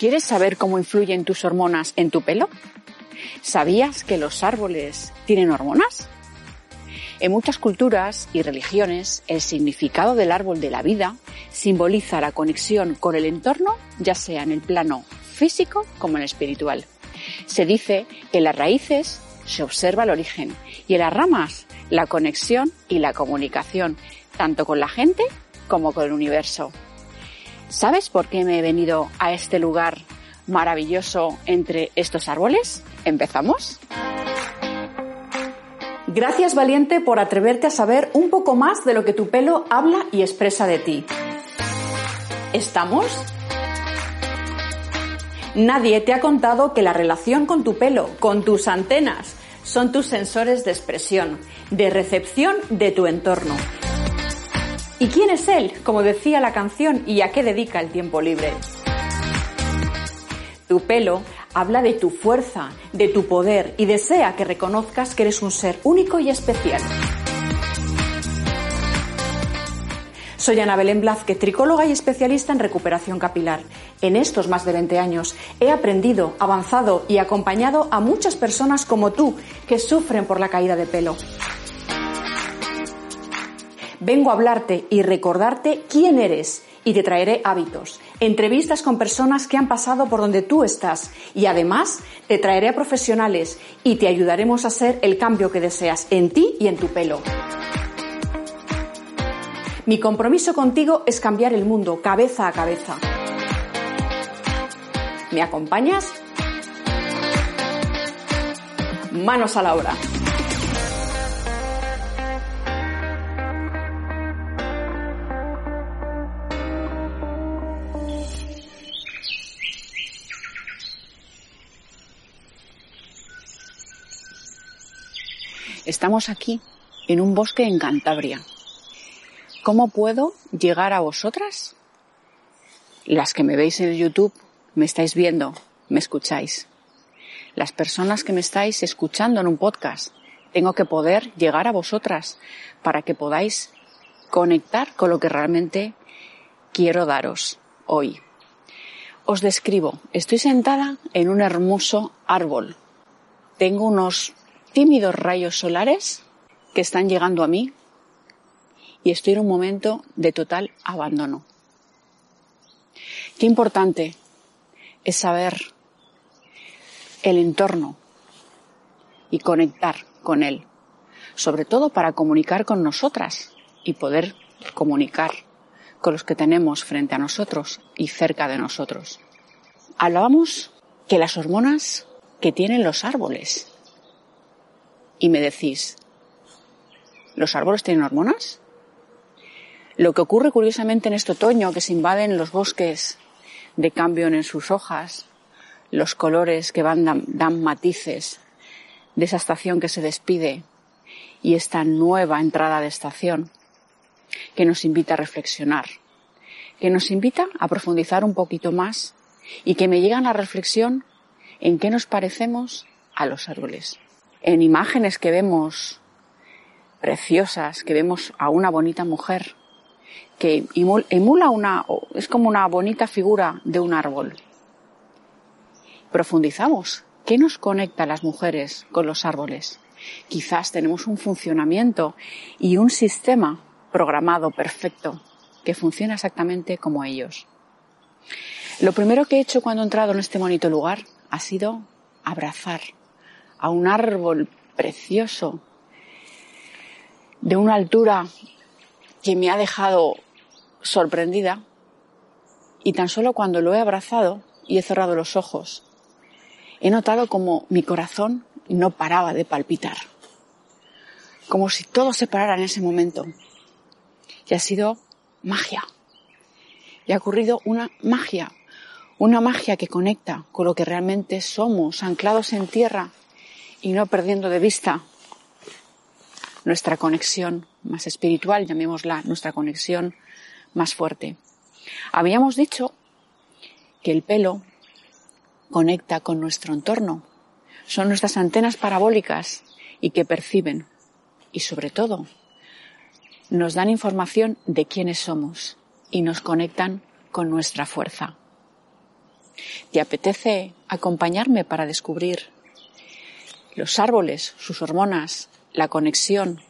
¿Quieres saber cómo influyen tus hormonas en tu pelo? ¿Sabías que los árboles tienen hormonas? En muchas culturas y religiones, el significado del árbol de la vida simboliza la conexión con el entorno, ya sea en el plano físico como en el espiritual. Se dice que en las raíces se observa el origen y en las ramas la conexión y la comunicación, tanto con la gente como con el universo. ¿Sabes por qué me he venido a este lugar maravilloso entre estos árboles? ¿Empezamos? Gracias valiente por atreverte a saber un poco más de lo que tu pelo habla y expresa de ti. ¿Estamos? Nadie te ha contado que la relación con tu pelo, con tus antenas, son tus sensores de expresión, de recepción de tu entorno. ¿Y quién es él? Como decía la canción, ¿y a qué dedica el tiempo libre? Tu pelo habla de tu fuerza, de tu poder y desea que reconozcas que eres un ser único y especial. Soy Ana Belén Blazque, tricóloga y especialista en recuperación capilar. En estos más de 20 años he aprendido, avanzado y acompañado a muchas personas como tú que sufren por la caída de pelo vengo a hablarte y recordarte quién eres y te traeré hábitos, entrevistas con personas que han pasado por donde tú estás y además te traeré a profesionales y te ayudaremos a hacer el cambio que deseas en ti y en tu pelo. Mi compromiso contigo es cambiar el mundo cabeza a cabeza. ¿Me acompañas? Manos a la obra. Estamos aquí, en un bosque en Cantabria. ¿Cómo puedo llegar a vosotras? Las que me veis en YouTube, me estáis viendo, me escucháis. Las personas que me estáis escuchando en un podcast, tengo que poder llegar a vosotras para que podáis conectar con lo que realmente quiero daros hoy. Os describo, estoy sentada en un hermoso árbol. Tengo unos tímidos rayos solares que están llegando a mí y estoy en un momento de total abandono. Qué importante es saber el entorno y conectar con él, sobre todo para comunicar con nosotras y poder comunicar con los que tenemos frente a nosotros y cerca de nosotros. Hablábamos que las hormonas que tienen los árboles y me decís, ¿los árboles tienen hormonas? Lo que ocurre curiosamente en este otoño, que se invaden los bosques de cambio en sus hojas, los colores que van dan, matices de esa estación que se despide y esta nueva entrada de estación que nos invita a reflexionar, que nos invita a profundizar un poquito más y que me llega a la reflexión en qué nos parecemos a los árboles en imágenes que vemos preciosas, que vemos a una bonita mujer que emula una, es como una bonita figura de un árbol. Profundizamos. ¿Qué nos conecta a las mujeres con los árboles? Quizás tenemos un funcionamiento y un sistema programado perfecto que funciona exactamente como ellos. Lo primero que he hecho cuando he entrado en este bonito lugar ha sido abrazar a un árbol precioso de una altura que me ha dejado sorprendida y tan solo cuando lo he abrazado y he cerrado los ojos, he notado como mi corazón no paraba de palpitar, como si todo se parara en ese momento. Y ha sido magia. y ha ocurrido una magia, una magia que conecta con lo que realmente somos, anclados en tierra y no perdiendo de vista nuestra conexión más espiritual, llamémosla nuestra conexión más fuerte. Habíamos dicho que el pelo conecta con nuestro entorno. Son nuestras antenas parabólicas y que perciben y sobre todo nos dan información de quiénes somos y nos conectan con nuestra fuerza. ¿Te apetece acompañarme para descubrir los árboles, sus hormonas, la conexión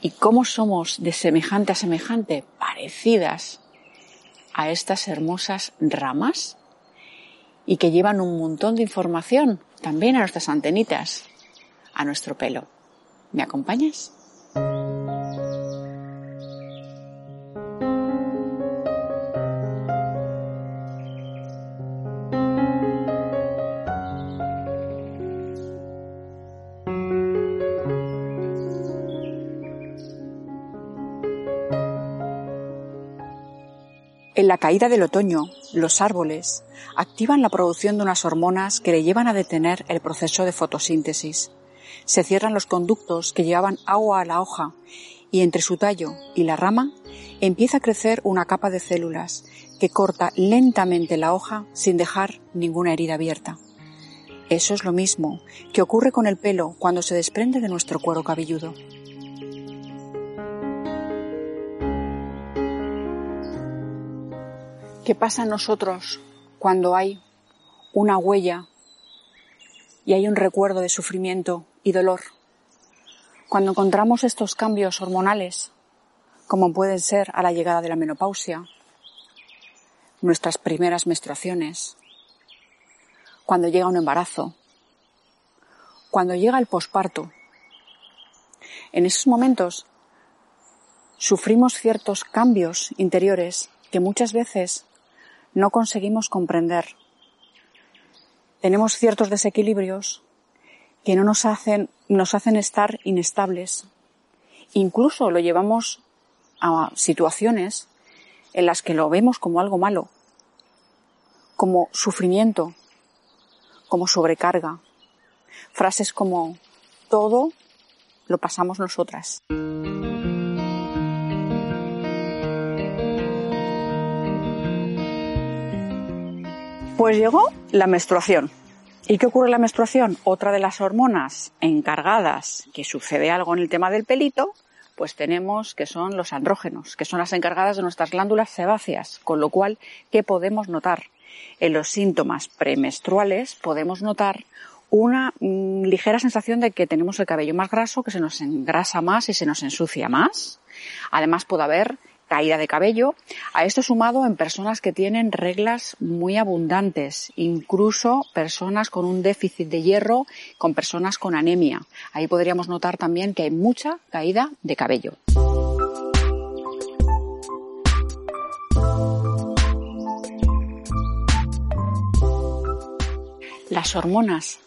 y cómo somos de semejante a semejante parecidas a estas hermosas ramas y que llevan un montón de información también a nuestras antenitas, a nuestro pelo? ¿Me acompañas? En la caída del otoño, los árboles activan la producción de unas hormonas que le llevan a detener el proceso de fotosíntesis. Se cierran los conductos que llevaban agua a la hoja y entre su tallo y la rama empieza a crecer una capa de células que corta lentamente la hoja sin dejar ninguna herida abierta. Eso es lo mismo que ocurre con el pelo cuando se desprende de nuestro cuero cabelludo. ¿Qué pasa en nosotros cuando hay una huella y hay un recuerdo de sufrimiento y dolor? Cuando encontramos estos cambios hormonales, como pueden ser a la llegada de la menopausia, nuestras primeras menstruaciones, cuando llega un embarazo, cuando llega el posparto, en esos momentos sufrimos ciertos cambios interiores que muchas veces no conseguimos comprender. Tenemos ciertos desequilibrios que no nos hacen, nos hacen estar inestables. Incluso lo llevamos a situaciones en las que lo vemos como algo malo, como sufrimiento, como sobrecarga. Frases como todo lo pasamos nosotras. Pues llegó la menstruación. ¿Y qué ocurre la menstruación? Otra de las hormonas encargadas que sucede algo en el tema del pelito, pues tenemos que son los andrógenos, que son las encargadas de nuestras glándulas sebáceas, con lo cual, ¿qué podemos notar? En los síntomas premenstruales podemos notar una mm, ligera sensación de que tenemos el cabello más graso, que se nos engrasa más y se nos ensucia más. Además puede haber caída de cabello. A esto sumado en personas que tienen reglas muy abundantes, incluso personas con un déficit de hierro, con personas con anemia. Ahí podríamos notar también que hay mucha caída de cabello. Las hormonas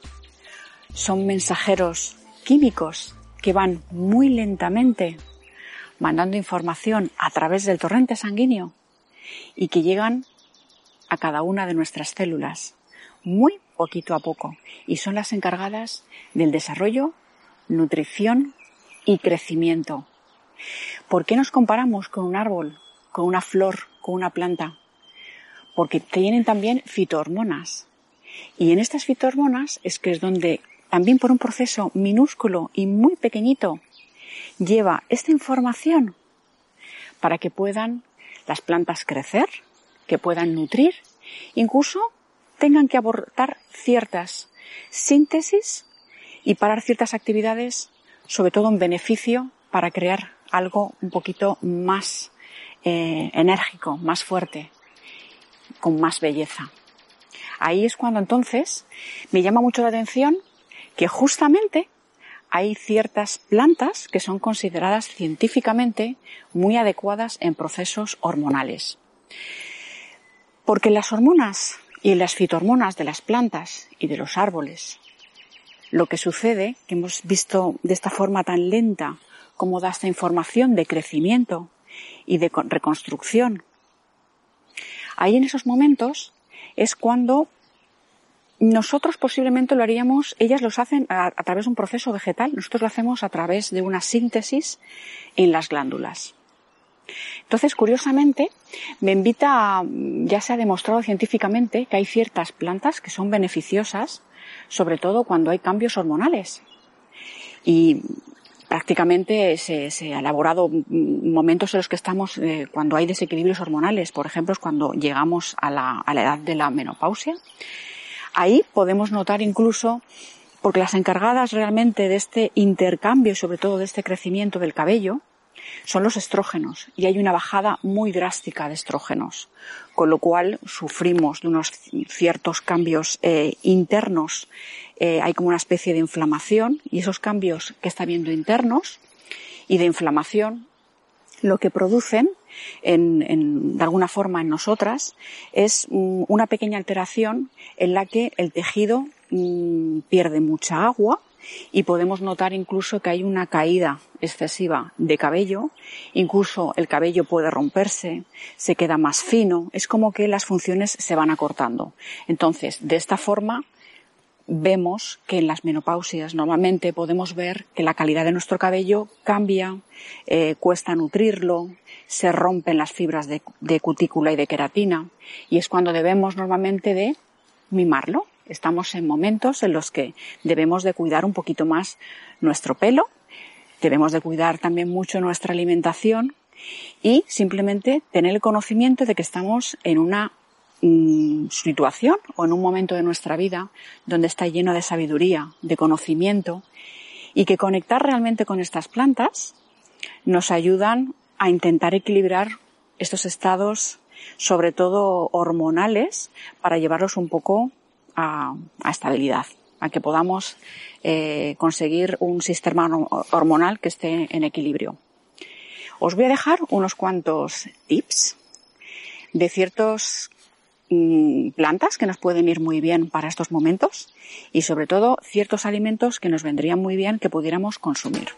son mensajeros químicos que van muy lentamente mandando información a través del torrente sanguíneo y que llegan a cada una de nuestras células, muy poquito a poco, y son las encargadas del desarrollo, nutrición y crecimiento. ¿Por qué nos comparamos con un árbol, con una flor, con una planta? Porque tienen también fitohormonas. Y en estas fitohormonas es que es donde también por un proceso minúsculo y muy pequeñito lleva esta información para que puedan las plantas crecer, que puedan nutrir, incluso tengan que abortar ciertas síntesis y parar ciertas actividades, sobre todo en beneficio para crear algo un poquito más eh, enérgico, más fuerte, con más belleza. Ahí es cuando entonces me llama mucho la atención que justamente hay ciertas plantas que son consideradas científicamente muy adecuadas en procesos hormonales. Porque las hormonas y las fitohormonas de las plantas y de los árboles, lo que sucede, que hemos visto de esta forma tan lenta, cómo da esta información de crecimiento y de reconstrucción Ahí en esos momentos es cuando nosotros posiblemente lo haríamos, ellas los hacen a, través de un proceso vegetal, nosotros lo hacemos a través de una síntesis en las glándulas. Entonces, curiosamente, me invita, a, ya se ha demostrado científicamente que hay ciertas plantas que son beneficiosas, sobre todo cuando hay cambios hormonales. Y prácticamente se, se ha elaborado momentos en los que estamos eh, cuando hay desequilibrios hormonales, por ejemplo, es cuando llegamos a la, a la edad de la menopausia Ahí podemos notar incluso, porque las encargadas realmente de este intercambio y sobre todo de este crecimiento del cabello, son los estrógenos y hay una bajada muy drástica de estrógenos, con lo cual sufrimos de unos ciertos cambios eh, internos. Eh, hay como una especie de inflamación y esos cambios que está habiendo internos y de inflamación lo que producen en, de alguna forma en nosotras es mm, una pequeña alteración en la que el tejido mm, pierde mucha agua y podemos notar incluso que hay una caída excesiva de cabello, incluso el cabello puede romperse, se queda más fino, es como que las funciones se van acortando. Entonces, de esta forma, vemos que en las menopausias normalmente podemos ver que la calidad de nuestro cabello cambia, eh, cuesta nutrirlo, se rompen las fibras de, cutícula y de queratina y es cuando debemos normalmente de mimarlo. Estamos en momentos en los que debemos de cuidar un poquito más nuestro pelo, debemos de cuidar también mucho nuestra alimentación y simplemente tener el conocimiento de que estamos en una Situación o en un momento de nuestra vida donde está lleno de sabiduría, de conocimiento y que conectar realmente con estas plantas nos ayudan a intentar equilibrar estos estados, sobre todo hormonales, para llevarlos un poco a, estabilidad, a que podamos eh, conseguir un sistema hormonal que esté en equilibrio. Os voy a dejar unos cuantos tips de ciertos Mm, plantas que nos pueden ir muy bien para estos momentos y sobre todo ciertos alimentos que nos vendrían muy bien que pudiéramos consumir.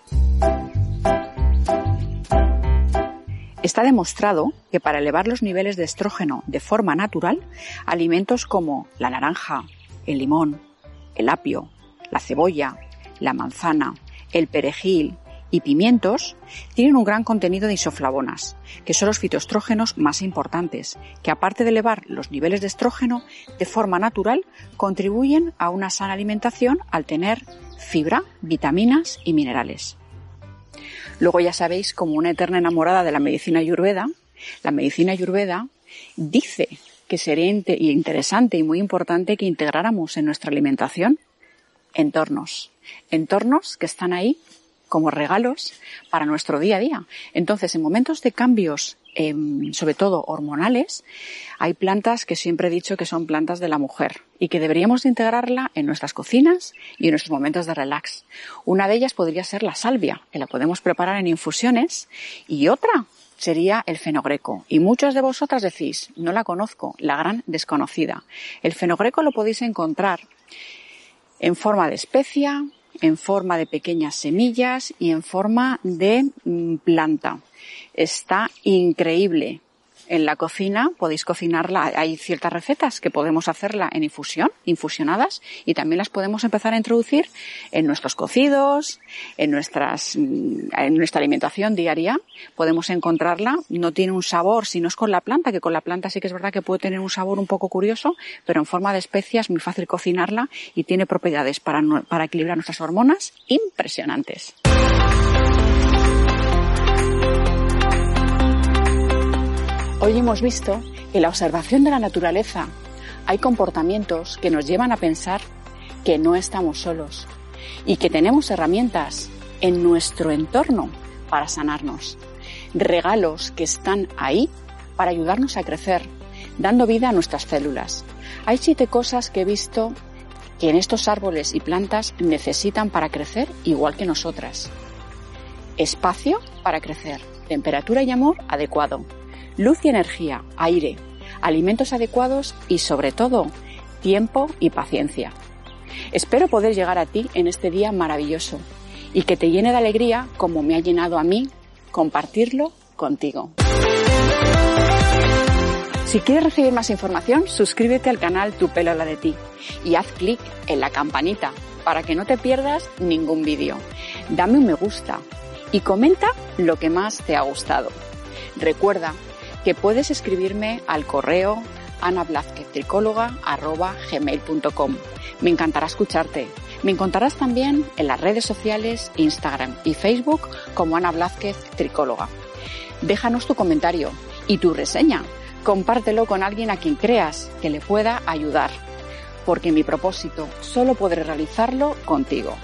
Está demostrado que para elevar los niveles de estrógeno de forma natural, alimentos como la naranja, el limón, el apio, la cebolla, la manzana, el perejil, y pimientos tienen un gran contenido de isoflavonas, que son los fitoestrógenos más importantes, que aparte de elevar los niveles de estrógeno de forma natural, contribuyen a una sana alimentación al tener fibra, vitaminas y minerales. Luego ya sabéis, como una eterna enamorada de la medicina ayurveda, la medicina ayurveda dice que sería interesante y muy importante que integráramos en nuestra alimentación entornos, entornos que están ahí como regalos para nuestro día a día. Entonces, en momentos de cambios, em, sobre todo hormonales, hay plantas que siempre he dicho que son plantas de la mujer y que deberíamos integrarla en nuestras cocinas y en nuestros momentos de relax. Una de ellas podría ser la salvia, que la podemos preparar en infusiones, y otra sería el fenogreco. Y muchos de vosotras decís, no la conozco, la gran desconocida. El fenogreco lo podéis encontrar en forma de especia, en forma de pequeñas semillas y en forma de mm, planta. Está increíble en la cocina podéis cocinarla. Hay ciertas recetas que podemos hacerla en infusión, infusionadas, y también las podemos empezar a introducir en nuestros cocidos, en nuestras, mm, nuestra alimentación diaria. Podemos encontrarla. No tiene un sabor si no es con la planta, que con la planta sí que es verdad que puede tener un sabor un poco curioso, pero en forma de especias muy fácil cocinarla y tiene propiedades para equilibrar nuestras hormonas impresionantes. Hoy hemos visto que en la observación de la naturaleza hay comportamientos que nos llevan a pensar que no estamos solos y que tenemos herramientas en nuestro entorno para sanarnos. Regalos que están ahí para ayudarnos a crecer, dando vida a nuestras células. Hay siete cosas que he visto que en estos árboles y plantas necesitan para crecer igual que nosotras. Espacio para crecer, temperatura y amor adecuado, luz y energía, aire, alimentos adecuados y sobre todo tiempo y paciencia. Espero poder llegar a ti en este día maravilloso y que te llene de alegría como me ha llenado a mí compartirlo contigo. Si quieres recibir más información, suscríbete al canal Tu pelo la de ti y haz clic en la campanita para que no te pierdas ningún vídeo. Dame un me gusta y comenta lo que más te ha gustado. Recuerda que puedes escribirme al correo anablazqueztricóloga.gmail.com. Me encantará escucharte. Me encontrarás también en las redes sociales, Instagram y Facebook como Ana Blázquez Tricóloga. Déjanos tu comentario y tu reseña. Compártelo con alguien a quien creas que le pueda ayudar. Porque mi propósito solo podré realizarlo contigo.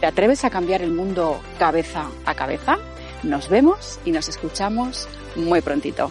¿Te atreves a cambiar el mundo cabeza a cabeza? Nos vemos y nos escuchamos muy prontito.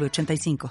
85